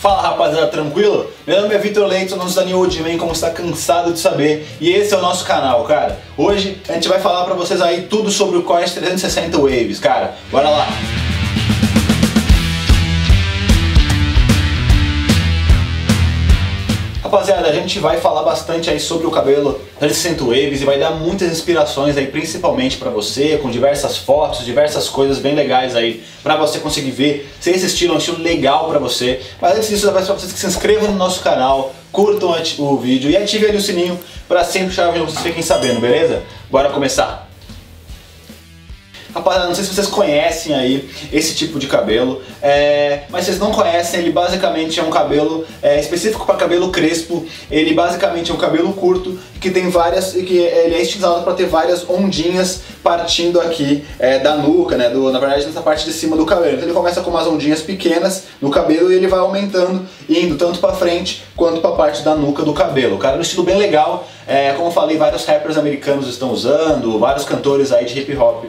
Fala rapaziada, tranquilo? Meu nome é Vitor Leite, sou nosso da New Old Man, como está cansado de saber, e esse é o nosso canal, cara. Hoje a gente vai falar pra vocês aí tudo sobre o Quest 360 Waves, cara. Bora lá! Rapaziada, a gente vai falar bastante aí sobre o cabelo 360 Waves e vai dar muitas inspirações aí, principalmente para você, com diversas fotos, diversas coisas bem legais aí para você conseguir ver se esse estilo é um estilo legal para você. Mas antes disso, eu peço para vocês que se inscrevam no nosso canal, curtam o vídeo e ativem o sininho para sempre que vocês fiquem sabendo, beleza? Bora começar! Rapaziada, não sei se vocês conhecem aí esse tipo de cabelo, é, mas vocês não conhecem, ele basicamente é um cabelo é, específico para cabelo crespo, ele basicamente é um cabelo curto que tem várias, que ele é estilizado para ter várias ondinhas partindo aqui é, da nuca, né, do, na verdade nessa parte de cima do cabelo. Então ele começa com umas ondinhas pequenas no cabelo e ele vai aumentando, indo tanto para frente quanto para a parte da nuca do cabelo. Cara é um estilo bem legal, é, como eu falei, vários rappers americanos estão usando, vários cantores aí de hip hop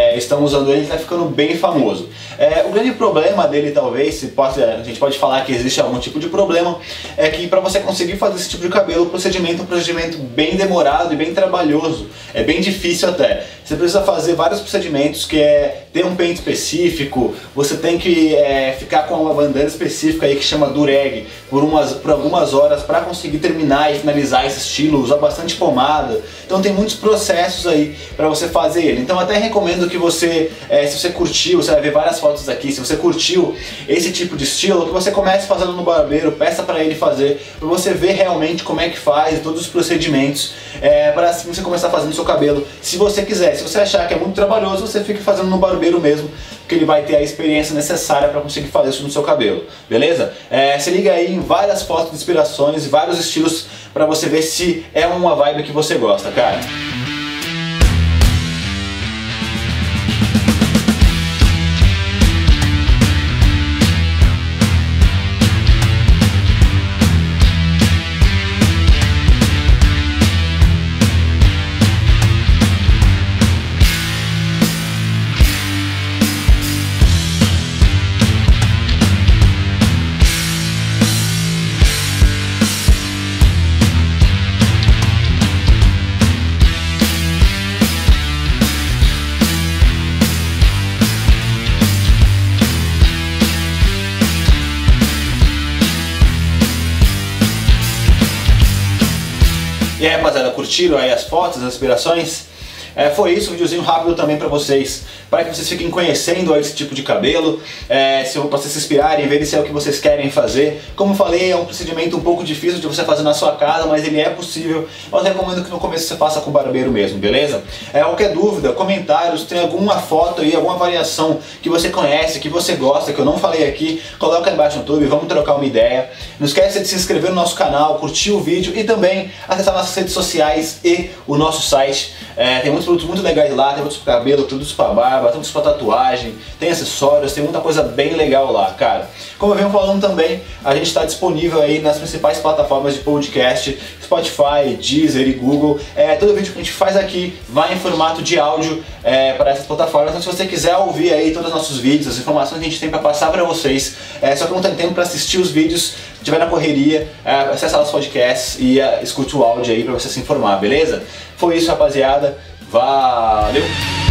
é, estão usando ele, está ficando bem famoso. É, o grande problema dele, talvez, se pode, a gente pode falar que existe algum tipo de problema, é que para você conseguir fazer esse tipo de cabelo, o procedimento é um procedimento bem demorado e bem trabalhoso. É bem difícil até. Você precisa fazer vários procedimentos que é ter um pente específico, você tem que é, ficar com uma bandana específica aí que chama dureg por, umas, por algumas horas para conseguir terminar e finalizar esse estilo, usar bastante pomada. Então tem muitos processos aí para você fazer ele. Então até recomendo que você, é, se você curtiu, você vai ver várias fotos aqui, se você curtiu esse tipo de estilo, que você comece fazendo no barbeiro, peça para ele fazer, para você ver realmente como é que faz, todos os procedimentos, é, para assim você começar fazendo seu cabelo, se você quiser. Se você achar que é muito trabalhoso, você fica fazendo no barbeiro mesmo, porque ele vai ter a experiência necessária para conseguir fazer isso no seu cabelo, beleza? É, se liga aí em várias fotos de inspirações, vários estilos para você ver se é uma vibe que você gosta, cara. E aí rapaziada, curtiram aí as fotos, as inspirações? É, foi isso, um videozinho rápido também para vocês, para que vocês fiquem conhecendo esse tipo de cabelo, é, se, vocês se inspirarem, verem se é o que vocês querem fazer. Como falei, é um procedimento um pouco difícil de você fazer na sua casa, mas ele é possível. Mas recomendo que no começo você faça com o barbeiro mesmo, beleza? É, qualquer dúvida, comentários, tem alguma foto aí, alguma variação que você conhece, que você gosta, que eu não falei aqui, coloca aí embaixo no YouTube, vamos trocar uma ideia. Não esquece de se inscrever no nosso canal, curtir o vídeo e também acessar nossas redes sociais e o nosso site. É, tem muitos produtos muito legais lá, tem produtos para cabelo, produtos para barba, produtos para tatuagem, tem acessórios, tem muita coisa bem legal lá, cara. Como eu venho falando também, a gente está disponível aí nas principais plataformas de podcast, Spotify, Deezer e Google. É, todo vídeo que a gente faz aqui vai em formato de áudio é, para essas plataformas. Então se você quiser ouvir aí todos os nossos vídeos, as informações que a gente tem para passar para vocês, é, só que não tem tempo para assistir os vídeos, estiver na correria, é, acessa os podcasts e é, escute o áudio aí para você se informar, beleza? Foi isso, rapaziada. Valeu!